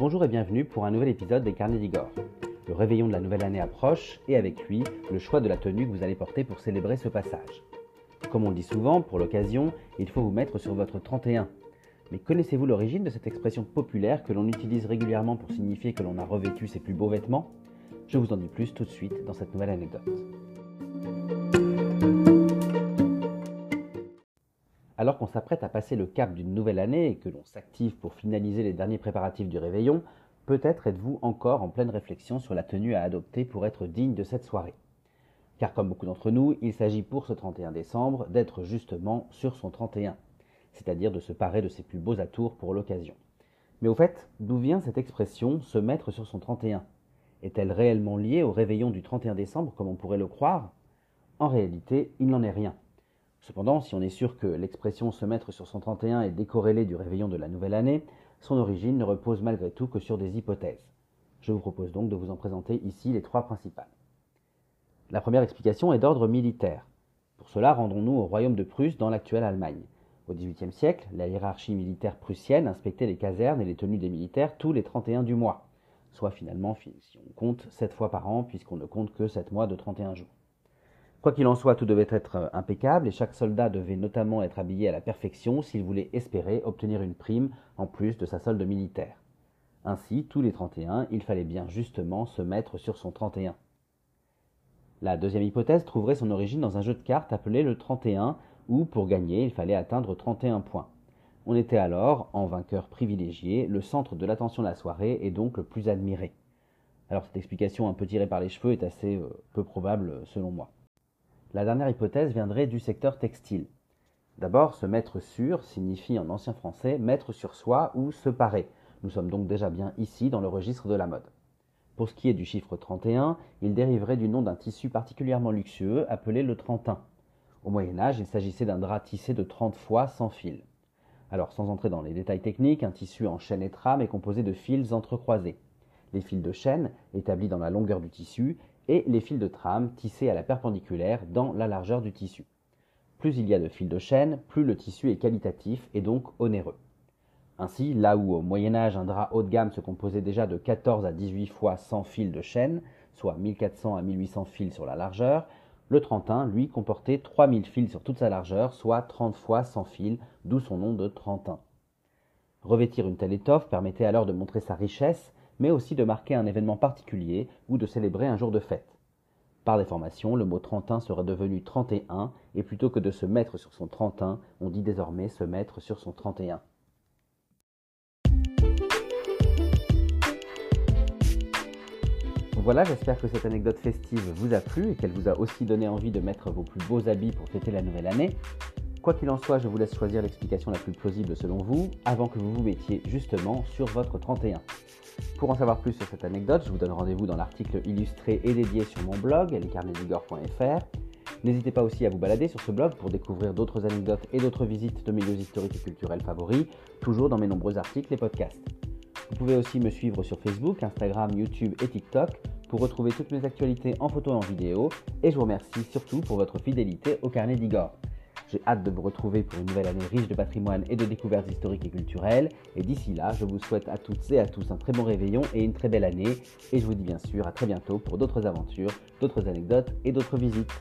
Bonjour et bienvenue pour un nouvel épisode des Carnets d'Igor. Le réveillon de la nouvelle année approche et avec lui le choix de la tenue que vous allez porter pour célébrer ce passage. Comme on le dit souvent, pour l'occasion, il faut vous mettre sur votre 31. Mais connaissez-vous l'origine de cette expression populaire que l'on utilise régulièrement pour signifier que l'on a revêtu ses plus beaux vêtements? Je vous en dis plus tout de suite dans cette nouvelle anecdote. Alors qu'on s'apprête à passer le cap d'une nouvelle année et que l'on s'active pour finaliser les derniers préparatifs du réveillon, peut-être êtes-vous encore en pleine réflexion sur la tenue à adopter pour être digne de cette soirée. Car comme beaucoup d'entre nous, il s'agit pour ce 31 décembre d'être justement sur son 31, c'est-à-dire de se parer de ses plus beaux atours pour l'occasion. Mais au fait, d'où vient cette expression se mettre sur son 31 Est-elle réellement liée au réveillon du 31 décembre comme on pourrait le croire? En réalité, il n'en est rien. Cependant, si on est sûr que l'expression se mettre sur son 31 est décorrélée du réveillon de la nouvelle année, son origine ne repose malgré tout que sur des hypothèses. Je vous propose donc de vous en présenter ici les trois principales. La première explication est d'ordre militaire. Pour cela, rendons-nous au royaume de Prusse dans l'actuelle Allemagne. Au XVIIIe siècle, la hiérarchie militaire prussienne inspectait les casernes et les tenues des militaires tous les 31 du mois, soit finalement, si on compte, 7 fois par an, puisqu'on ne compte que 7 mois de 31 jours. Quoi qu'il en soit, tout devait être euh, impeccable et chaque soldat devait notamment être habillé à la perfection s'il voulait espérer obtenir une prime en plus de sa solde militaire. Ainsi, tous les 31, il fallait bien justement se mettre sur son 31. La deuxième hypothèse trouverait son origine dans un jeu de cartes appelé le 31, où pour gagner, il fallait atteindre 31 points. On était alors, en vainqueur privilégié, le centre de l'attention de la soirée et donc le plus admiré. Alors cette explication un peu tirée par les cheveux est assez euh, peu probable selon moi. La dernière hypothèse viendrait du secteur textile. D'abord, se mettre sur signifie en ancien français mettre sur soi ou se parer. Nous sommes donc déjà bien ici dans le registre de la mode. Pour ce qui est du chiffre 31, il dériverait du nom d'un tissu particulièrement luxueux appelé le trentin. Au Moyen Âge, il s'agissait d'un drap tissé de 30 fois sans fil. Alors, sans entrer dans les détails techniques, un tissu en chaîne et trame est composé de fils entrecroisés. Les fils de chaîne, établis dans la longueur du tissu, et les fils de trame tissés à la perpendiculaire dans la largeur du tissu. Plus il y a de fils de chaîne, plus le tissu est qualitatif et donc onéreux. Ainsi, là où au Moyen Âge un drap haut de gamme se composait déjà de 14 à 18 fois 100 fils de chaîne, soit 1400 à 1800 fils sur la largeur, le Trentin, lui, comportait 3000 fils sur toute sa largeur, soit 30 fois 100 fils, d'où son nom de Trentin. Revêtir une telle étoffe permettait alors de montrer sa richesse mais aussi de marquer un événement particulier ou de célébrer un jour de fête. Par déformation, le mot trentin serait devenu 31, et plutôt que de se mettre sur son trentin, on dit désormais se mettre sur son 31. Voilà, j'espère que cette anecdote festive vous a plu et qu'elle vous a aussi donné envie de mettre vos plus beaux habits pour fêter la nouvelle année. Quoi qu'il en soit, je vous laisse choisir l'explication la plus plausible selon vous, avant que vous vous mettiez justement sur votre 31. Pour en savoir plus sur cette anecdote, je vous donne rendez-vous dans l'article illustré et dédié sur mon blog, lescarnedigor.fr. N'hésitez pas aussi à vous balader sur ce blog pour découvrir d'autres anecdotes et d'autres visites de mes lieux historiques et culturels favoris, toujours dans mes nombreux articles et podcasts. Vous pouvez aussi me suivre sur Facebook, Instagram, YouTube et TikTok pour retrouver toutes mes actualités en photo et en vidéo, et je vous remercie surtout pour votre fidélité au carnet d'Igor. J'ai hâte de vous retrouver pour une nouvelle année riche de patrimoine et de découvertes historiques et culturelles. Et d'ici là, je vous souhaite à toutes et à tous un très bon réveillon et une très belle année. Et je vous dis bien sûr à très bientôt pour d'autres aventures, d'autres anecdotes et d'autres visites.